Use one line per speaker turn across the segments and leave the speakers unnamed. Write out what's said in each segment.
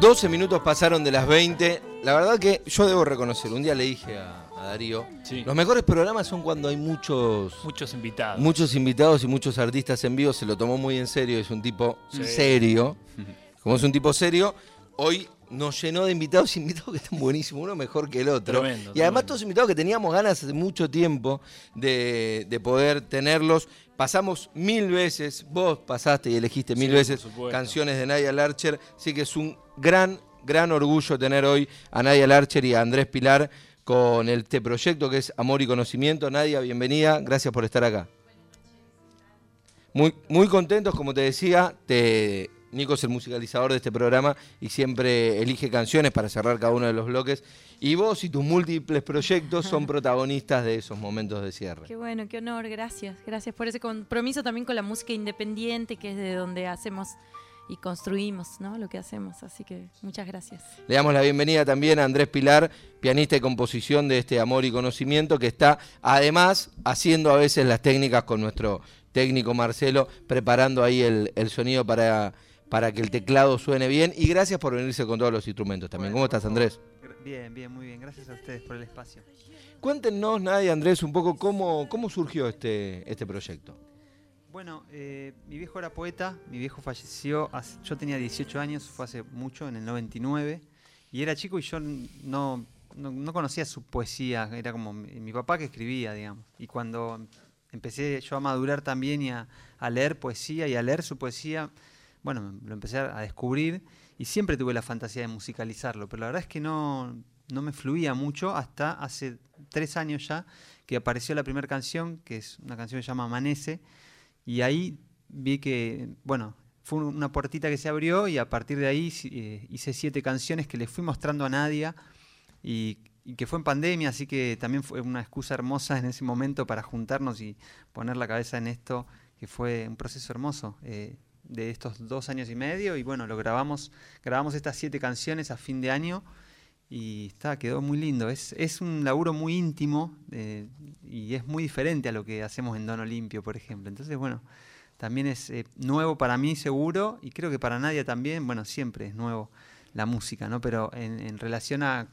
12 minutos pasaron de las 20. La verdad que yo debo reconocer, un día le dije a, a Darío,
Sí.
los mejores programas son cuando hay muchos,
Muchos invitados.
muchos invitados y muchos artistas en vivo. Se lo tomó muy en serio, es un tipo
Sí.
serio. Como es un tipo serio, hoy nos llenó de invitados, invitados que están buenísimos, uno mejor que el otro.
Tremendo,
y además
tremendo.
todos invitados que teníamos ganas hace mucho tiempo de, de poder tenerlos. Pasamos mil veces, vos pasaste y elegiste mil
Sí,
veces canciones de Nadia Larcher, así que es un gran, gran orgullo tener hoy a Nadia Larcher y a Andrés Pilar con este proyecto que es Amor y Conocimiento. Nadia, bienvenida, gracias por estar acá. Muy, muy contentos, como te decía, te, Nico es el musicalizador de este programa y siempre elige canciones para cerrar cada uno de los bloques. Y vos y tus múltiples proyectos son protagonistas de esos momentos de cierre.
Qué bueno, qué honor, gracias. Gracias por ese compromiso también con la música independiente, que es de donde hacemos y construimos ¿no? lo que hacemos. Así que muchas gracias.
Le damos la bienvenida también a Andrés Pilar, pianista y composición de este Amor y Conocimiento, que está además haciendo a veces las técnicas con nuestro técnico Marcelo, preparando ahí el, el sonido para, para que el teclado suene bien. Y gracias por venirse con todos los instrumentos también. ¿Cómo estás, Andrés?
Bien, bien, muy bien. Gracias a ustedes por el espacio.
Cuéntenos, Nadia, Andrés, un poco cómo, cómo surgió este, este proyecto.
Bueno, eh, mi viejo era poeta, mi viejo falleció, hace- yo tenía 18 años, fue hace mucho, en el 99, y era chico y yo no, no, no conocía su poesía, era como mi, mi papá que escribía, digamos. Y cuando empecé yo a madurar también y a, a leer poesía y a leer su poesía, bueno, lo empecé a descubrir y siempre tuve la fantasía de musicalizarlo, pero la verdad es que no, no me fluía mucho hasta hace tres años ya que apareció la primera canción, que es una canción que se llama Amanece, y ahí vi que, bueno, fue un- una puertita que se abrió y a partir de ahí eh, hice siete canciones que le fui mostrando a Nadia y, y que fue en pandemia, así que también fue una excusa hermosa en ese momento para juntarnos y poner la cabeza en esto, que fue un proceso hermoso eh, de estos dos años y medio y bueno, lo grabamos, grabamos estas siete canciones a fin de año y está, quedó muy lindo. Es, es un laburo muy íntimo eh, y es muy diferente a lo que hacemos en Don Olimpio, por ejemplo. Entonces, bueno, también es eh, nuevo para mí seguro y creo que para Nadia también, bueno, siempre es nuevo la música, ¿no? Pero en, relación a,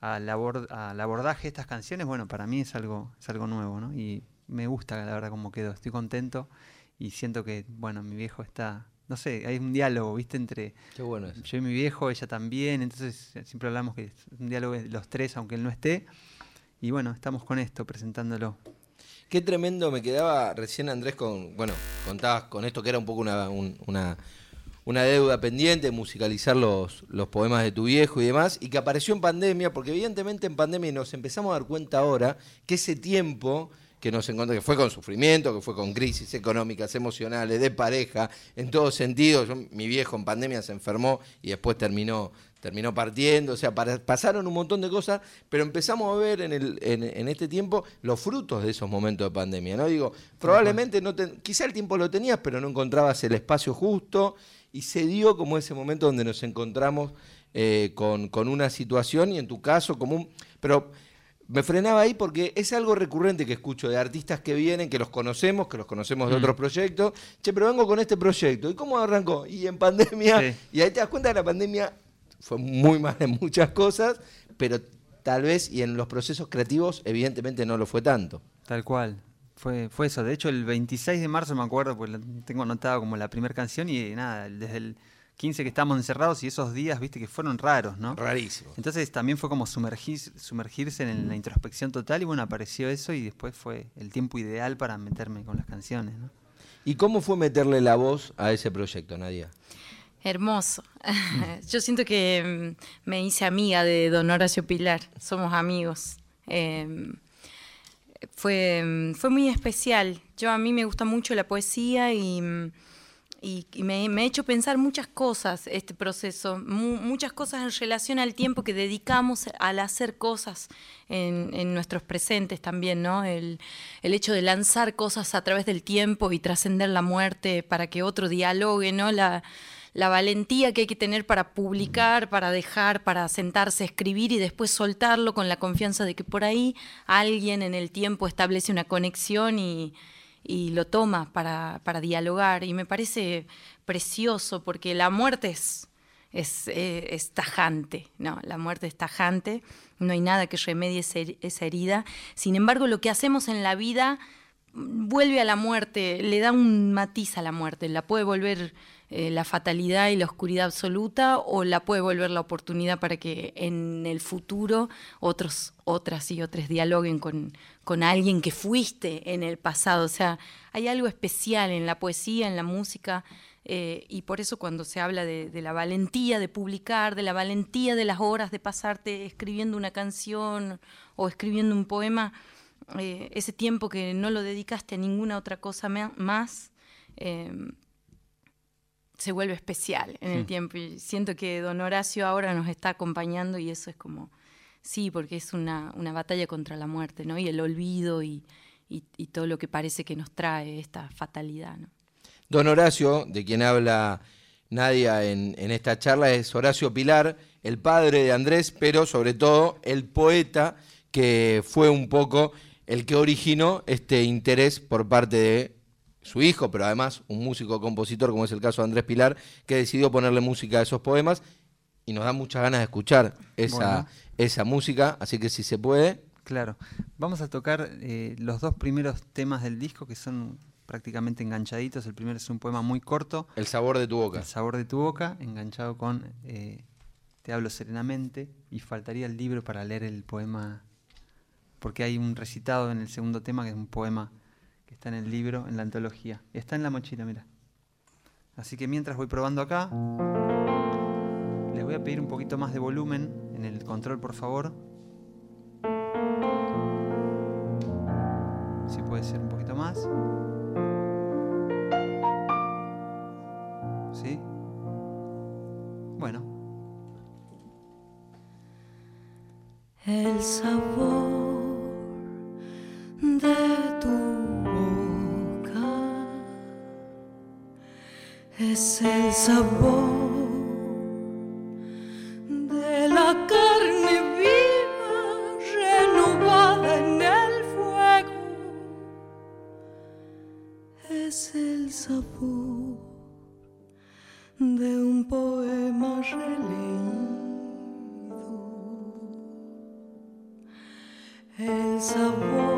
al, al abordaje de estas canciones, bueno, para mí es algo, es algo nuevo, ¿no? Y me gusta, la verdad, cómo quedó. Estoy contento y siento que, bueno, mi viejo está... No sé, hay un diálogo, ¿viste? Entre,
Qué bueno eso.
yo y mi viejo, ella también, entonces eh, siempre hablamos que es un diálogo de los tres, aunque él no esté. Y bueno, estamos con esto, presentándolo.
Qué tremendo me quedaba recién Andrés con, bueno, contabas con esto que era un poco una, un- una, una deuda pendiente, musicalizar los, los poemas de tu viejo y demás, y que apareció en pandemia, porque evidentemente en pandemia nos empezamos a dar cuenta ahora que ese tiempo que nos encontró, que fue con sufrimiento, que fue con crisis económicas, emocionales, de pareja, en todos sentidos. Mi viejo en pandemia se enfermó y después terminó, terminó partiendo. O sea, pasaron un montón de cosas, pero empezamos a ver en, este tiempo los frutos de esos momentos de pandemia. ¿no? Digo, probablemente no quizá el tiempo lo tenías, pero no encontrabas el espacio justo y se dio como ese momento donde nos encontramos eh, con, con una situación y en tu caso como un... Pero me frenaba ahí porque es algo recurrente que escucho de artistas que vienen, que los conocemos, que los conocemos de
Mm.
otros proyectos. Che, pero vengo con este proyecto. ¿Y cómo arrancó? Y en pandemia.
Sí.
Y ahí te das cuenta que la pandemia fue muy mal en muchas cosas, pero tal vez, y en los procesos creativos, evidentemente no lo fue tanto.
Tal cual. Fue, fue eso. De hecho, el 26 de marzo me acuerdo, pues tengo anotado como la primera canción y nada, desde el 15 que estábamos encerrados y esos días, viste, que fueron raros, ¿no?
Rarísimo.
Entonces también fue como sumergir, sumergirse en la introspección total y bueno, apareció eso y después fue el tiempo ideal para meterme con las canciones, ¿no?
¿Y cómo fue meterle la voz a ese proyecto, Nadia?
Hermoso. Yo siento que mm, me hice amiga de Don Horacio Pilar. Somos amigos. Eh, fue, mm, fue muy especial. Yo a mí me gusta mucho la poesía y, mm, y- me, me ha hecho pensar muchas cosas este proceso, mu- muchas cosas en relación al tiempo que dedicamos al hacer cosas en, en nuestros presentes también, ¿no? El, el hecho de lanzar cosas a través del tiempo y trascender la muerte para que otro dialogue, ¿no? La, la valentía que hay que tener para publicar, para dejar, para sentarse a escribir y después soltarlo con la confianza de que por ahí alguien en el tiempo establece una conexión y, y lo toma para, para dialogar. Y me parece precioso porque la muerte es,
es, eh, es tajante, ¿no? La muerte es tajante, no hay nada que remedie esa herida. Sin embargo, lo que hacemos en la vida vuelve a la muerte, le da un matiz a la muerte, la puede volver eh, la fatalidad y la oscuridad absoluta o la puede volver la oportunidad para que en el futuro otros, otras y otras dialoguen con, con alguien que fuiste en el pasado. O sea, hay algo especial en la poesía, en la música, eh, y por eso cuando se habla de, la valentía de publicar, de la valentía de las horas de pasarte escribiendo una canción o escribiendo un poema, eh, ese tiempo que no lo dedicaste a ninguna otra cosa más, se vuelve especial en el hmm. tiempo. Y siento que don Horacio ahora nos está acompañando y eso es como, sí, porque es una, batalla contra la muerte, ¿no? Y el olvido y, todo lo que parece que nos trae esta fatalidad, ¿no?
Don Horacio, de quien habla Nadia en, en esta charla, es Horacio Pilar, el padre de Andrés, pero sobre todo el poeta que fue un poco el que originó este interés por parte de su hijo, pero además un músico compositor, como es el caso de Andrés Pilar, que decidió ponerle música a esos poemas y nos da muchas ganas de escuchar esa, esa música, así que si se puede.
Claro, vamos a tocar eh, los dos primeros temas del disco que son prácticamente enganchaditos. El primero es un poema muy corto.
El sabor de tu boca.
El sabor de tu boca, enganchado con eh, Te hablo serenamente y faltaría el libro para leer el poema porque hay un recitado en el segundo tema que es un poema está en el libro, en la antología. Está en la mochila, mira. Así que mientras voy probando acá, les voy a pedir un poquito más de volumen en el control, por favor. Si puede ser un poquito más. ¿Sí? Bueno.
El sabor sabor de la carne viva renovada en el fuego. Es el sabor de un poema releído. El sabor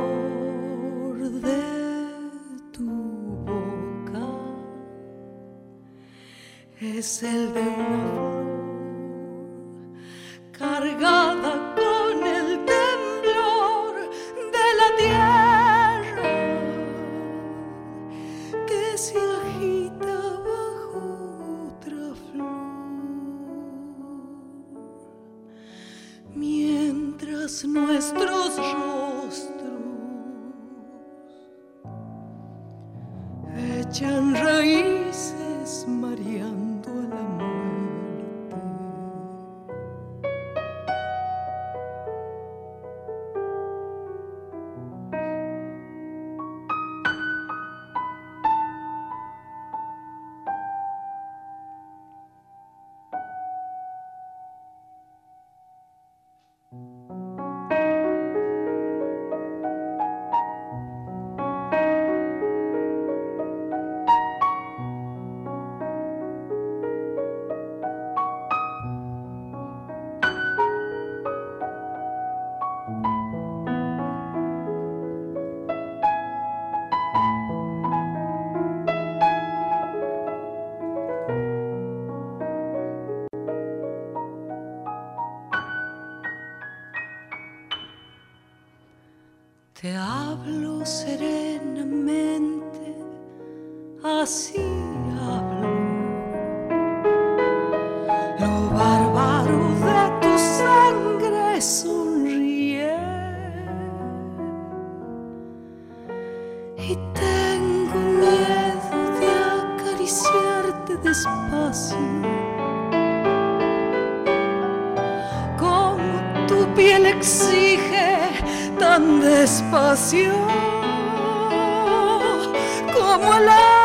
es el de una Te hablo serenamente, así como el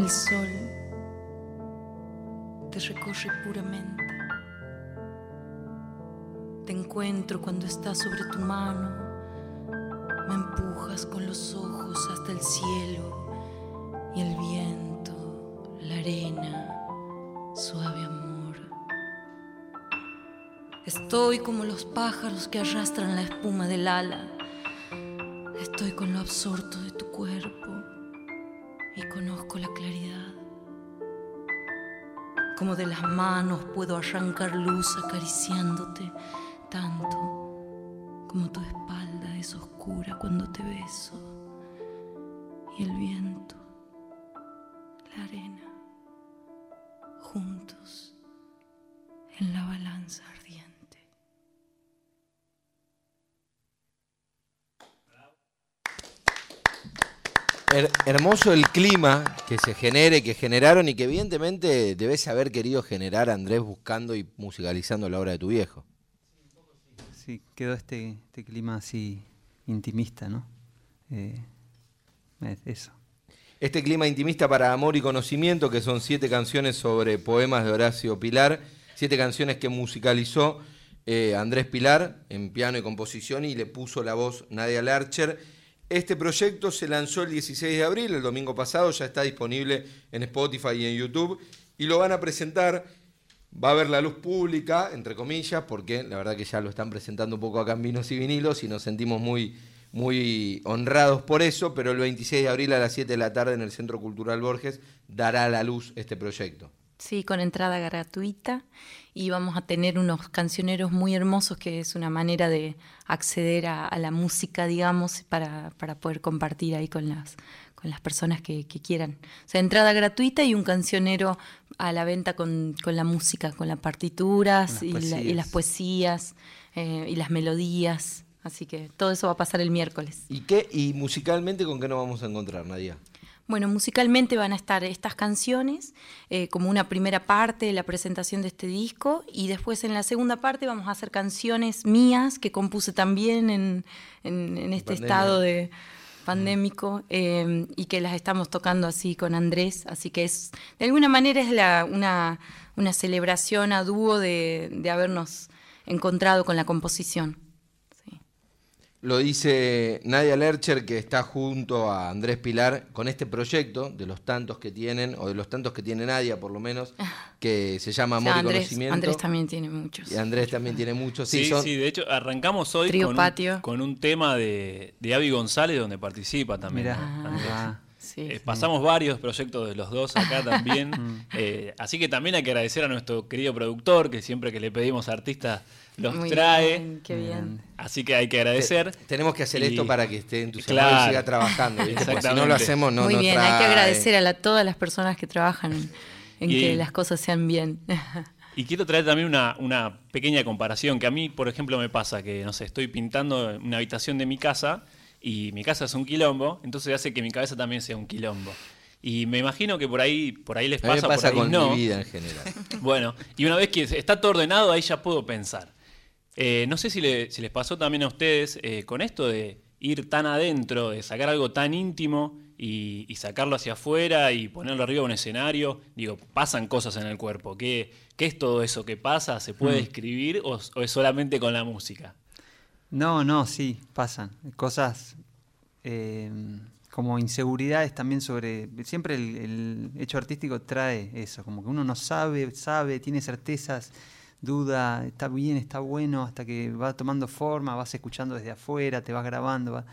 El sol te recorre puramente. Te encuentro cuando estás sobre tu mano. Me empujas con los ojos hasta el cielo y el viento, la arena, suave amor. Estoy como los pájaros que arrastran la espuma del ala. Estoy con lo absorto de tu cuerpo y conozco la claridad. Como de las manos puedo arrancar luz acariciándote tanto como tu espalda es oscura cuando te beso y el viento, la arena, juntos en la balanza
Her- hermoso el clima que se genere, que generaron y que evidentemente debes haber querido generar Andrés buscando y musicalizando la obra de tu viejo.
Sí, quedó este, este clima así intimista, ¿no? Eh, es eso.
Este clima intimista para amor y conocimiento, que son siete canciones sobre poemas de Horacio Pilar, siete canciones que musicalizó eh, Andrés Pilar en piano y composición y le puso la voz Nadia Larcher. Este proyecto se lanzó el 16 de abril, el domingo pasado, ya está disponible en Spotify y en YouTube y lo van a presentar. Va a ver la luz pública, entre comillas, porque la verdad que ya lo están presentando un poco acá en Vinos y Vinilos y nos sentimos muy, muy honrados por eso, pero el 26 de abril a las 7 de la tarde en el Centro Cultural Borges dará a la luz este proyecto.
Sí, con entrada gratuita y vamos a tener unos cancioneros muy hermosos que es una manera de acceder a, a la música, digamos, para, para poder compartir ahí con las, con las personas que, que quieran. O sea, entrada gratuita y un cancionero a la venta con, con la música, con las partituras
las
y, la- y las poesías eh, y las melodías. Así que todo eso va a pasar el miércoles.
¿Y qué? ¿Y musicalmente con qué nos vamos a encontrar, Nadia?
Bueno, musicalmente van a estar estas canciones eh, como una primera parte de la presentación de este disco y después en la segunda parte vamos a hacer canciones mías que compuse también en, en- en este
Pandemia.
estado de pandémico eh, y que las estamos tocando así con Andrés, así que es de alguna manera es la, una, una celebración a dúo de, de habernos encontrado con la composición.
Lo dice Nadia Lercher, que está junto a Andrés Pilar con este proyecto, de los tantos que tienen, o de los tantos que tiene Nadia por lo menos, que se llama
O
Amor y Conocimiento.
Andrés también tiene muchos.
Y Andrés también tiene muchos. Sí,
Sí,
son-
sí, de hecho arrancamos hoy con un,
Patio.
con un tema de, de Avi González donde participa también.
Mirá,
Ah.
Ah,
Sí.
Eh, pasamos varios proyectos de los dos acá también. Eh, así que también hay que agradecer a nuestro querido productor, que siempre que le pedimos a artistas los
Muy
trae.
bien, qué bien.
Así que hay que
te-
agradecer.
tenemos que hacer
Y-
esto para que esté entusiasmado y
Claro.
siga trabajando. si no lo hacemos, no
Muy
no
bien, hay que
trae.
agradecer a la- todas las personas que trabajan en,
Y-
que las cosas sean bien.
Y quiero traer también una, una pequeña comparación, que a mí, por ejemplo, me pasa que, no sé, estoy pintando una habitación de mi casa y mi casa es un quilombo, entonces hace que mi cabeza también sea un quilombo. Y me imagino que por ahí, por ahí les
A mí me
pasa,
pasa
por ahí
con
no.
mi vida en general.
Bueno, y una vez que está todo ordenado, ahí ya puedo pensar. Eh, no sé si, le- si les pasó también a ustedes eh, con esto de ir tan adentro, de sacar algo tan íntimo y, y sacarlo hacia afuera y ponerlo arriba de un escenario. Digo, pasan cosas en el cuerpo. ¿Qué, qué es todo eso que pasa? ¿Se puede escribir o, o es solamente con la música?
No, no, sí, pasan. Cosas eh, como inseguridades también sobre... Siempre el, el hecho artístico trae eso, como que uno no sabe, sabe, tiene certezas, duda, está bien, está bueno, hasta que va tomando forma, vas escuchando desde afuera, te vas grabando. va-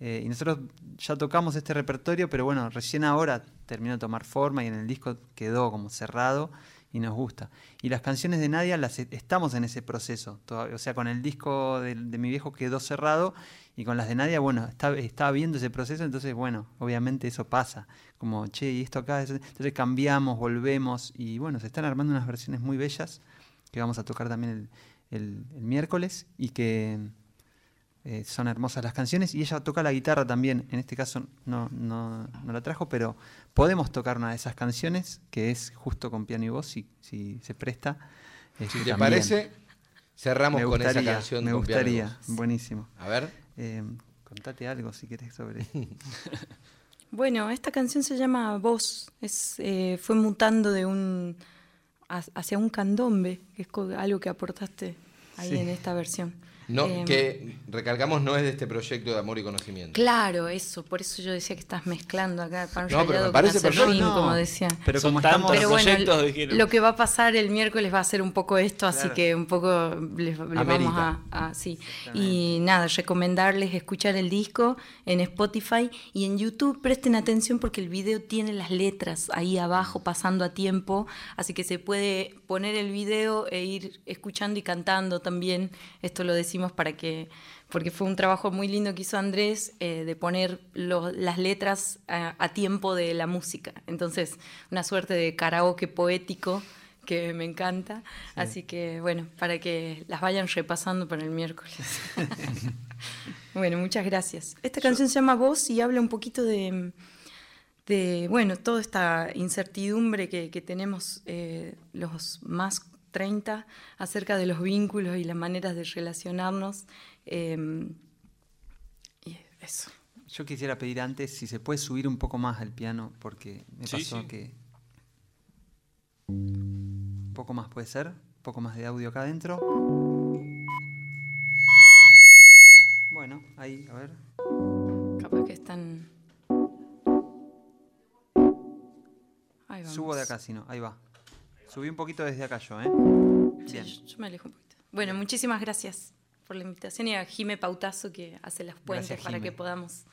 eh, y nosotros ya tocamos este repertorio, pero bueno, recién ahora terminó de tomar forma y en el disco quedó como cerrado y nos gusta. Y las canciones de Nadia las e- estamos en ese proceso. todavía. o sea, con el disco de, mi viejo quedó cerrado y con las de Nadia, bueno, está, estaba viendo ese proceso, entonces, bueno, obviamente eso pasa. Como, che, y esto acá, entonces cambiamos, volvemos y bueno, se están armando unas versiones muy bellas que vamos a tocar también el, el- el miércoles y que eh, son hermosas las canciones y ella toca la guitarra también. En este caso no, no, no la trajo, pero podemos tocar una de esas canciones que es justo con piano y voz, si, si se presta.
Si
este,
te
también.
parece, cerramos con esa canción.
me
con piano y
gustaría,
voz.
buenísimo.
A ver.
Eh, contate algo si querés sobre.
Bueno, esta canción se llama Voz. Es, eh, fue mutando de un hacia un candombe, que es algo que aportaste ahí
Sí.
en esta versión.
No,
Em,
que recalcamos no es de este proyecto de amor y conocimiento.
Claro, eso, por eso yo decía que estás mezclando acá pan
No, pero me
con
parece
acerrín,
perfecto.
No,
como decía.
Pero como estamos...
Pero bueno,
proyectos, dijeron.
lo que va a pasar el miércoles va a ser un poco esto, así que un poco les, les vamos a, a- sí. Y nada, recomendarles escuchar el disco en Spotify y en YouTube. Presten atención porque el video tiene las letras ahí abajo pasando a tiempo, así que se puede poner el video e ir escuchando y cantando también. Esto lo decimos para que porque fue un trabajo muy lindo que hizo Andrés eh, de poner lo- las letras a, a tiempo de la música. Entonces, una suerte de karaoke poético que me encanta. Así que, bueno, para que las vayan repasando para el miércoles. bueno, muchas gracias. Esta canción se llama Voz y habla un poquito de, de bueno, toda esta incertidumbre que, que tenemos eh, los más 30 acerca de los vínculos y las maneras de relacionarnos. eh, y eso.
Yo quisiera pedir antes si se puede subir un poco más al piano, porque me
Sí,
pasó
sí.
que... Un poco más puede ser, un poco más de audio acá adentro. Bueno, ahí, a ver.
Capaz que están. Ahí vamos.
Subo de acá, si no, ahí va. Subí un poquito desde acá yo, ¿eh?
Sí,
Bien.
yo, yo me alejo un poquito. Bueno, muchísimas gracias por la invitación y a Jime Pautazo que hace los puentes
Gracias,
para que podamos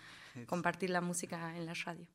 compartir la música en la radio.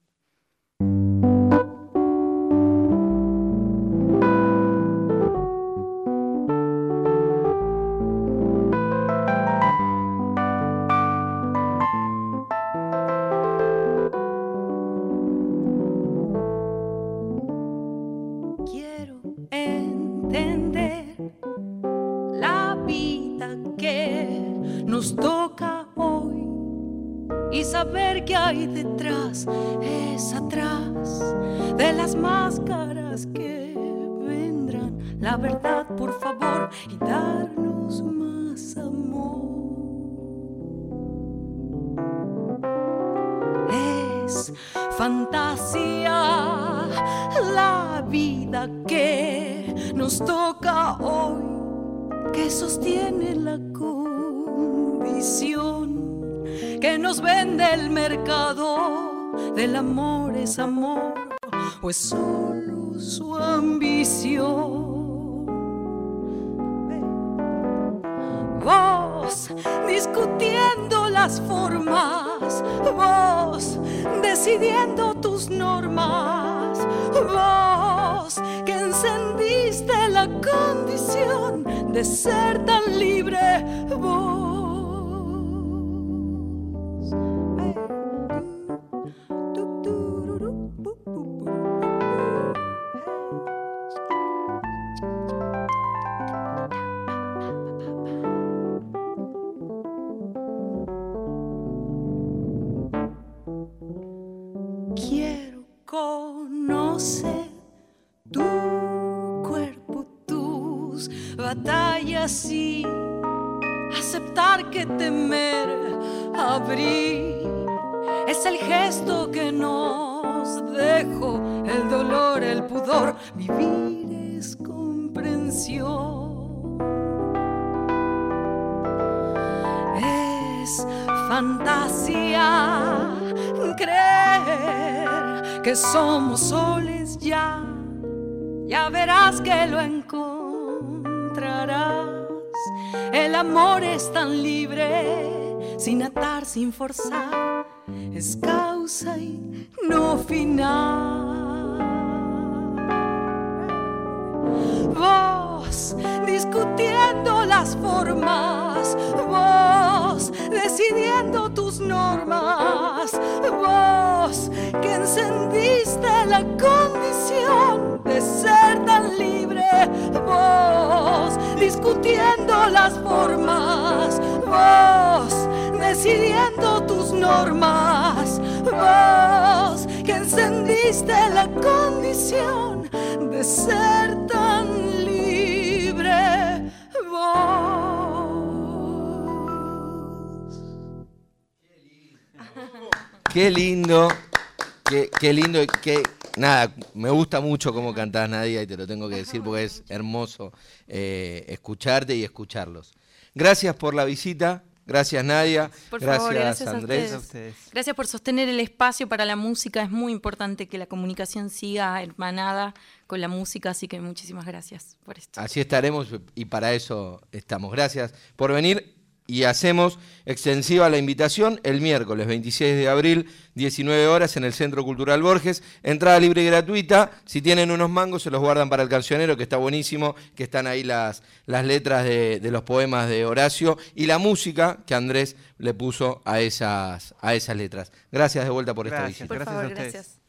La verdad, por favor, y darnos más amor. es fantasía la vida que nos toca hoy, que sostiene la condición que nos vende el mercado del amor es amor o es solo su ambición. Discutiendo las formas, vos decidiendo tus normas, vos que encendiste la condición de ser tan libre, vos. Es el gesto que nos dejó el dolor, el pudor. Vivir es comprensión. Es fantasía creer que somos soles ya. Ya verás que lo encontrarás. El amor es tan libre, sin atar, sin forzar. Es causa y no final. Vos discutiendo las formas, vos decidiendo tus normas, vos que encendiste la condición de ser tan libre, vos discutiendo las formas, vos decidiendo tus normas, vos que encendiste la condición de ser tan libre, vos.
Qué lindo. Qué, lindo, qué, nada, me gusta mucho cómo cantás Nadia y te lo tengo que decir porque es hermoso eh, escucharte y escucharlos. Gracias por la visita, gracias Nadia,
Por
gracias,
favor, gracias a
Andrés.
ustedes.
A ustedes.
Gracias por sostener el espacio para la música. Es muy importante que la comunicación siga hermanada con la música, así que muchísimas gracias por esto.
Así estaremos y para eso estamos. Gracias por venir y hacemos extensiva la invitación el miércoles 26 de abril, 19 horas en el Centro Cultural Borges. Entrada libre y gratuita. Si tienen unos mangos se los guardan para el cancionero, que está buenísimo, que están ahí las, las letras de, de los poemas de Horacio y la música que Andrés le puso a esas, a esas letras. Gracias de vuelta por esta visita.
Por
Gracias a
favor,
ustedes.
gracias.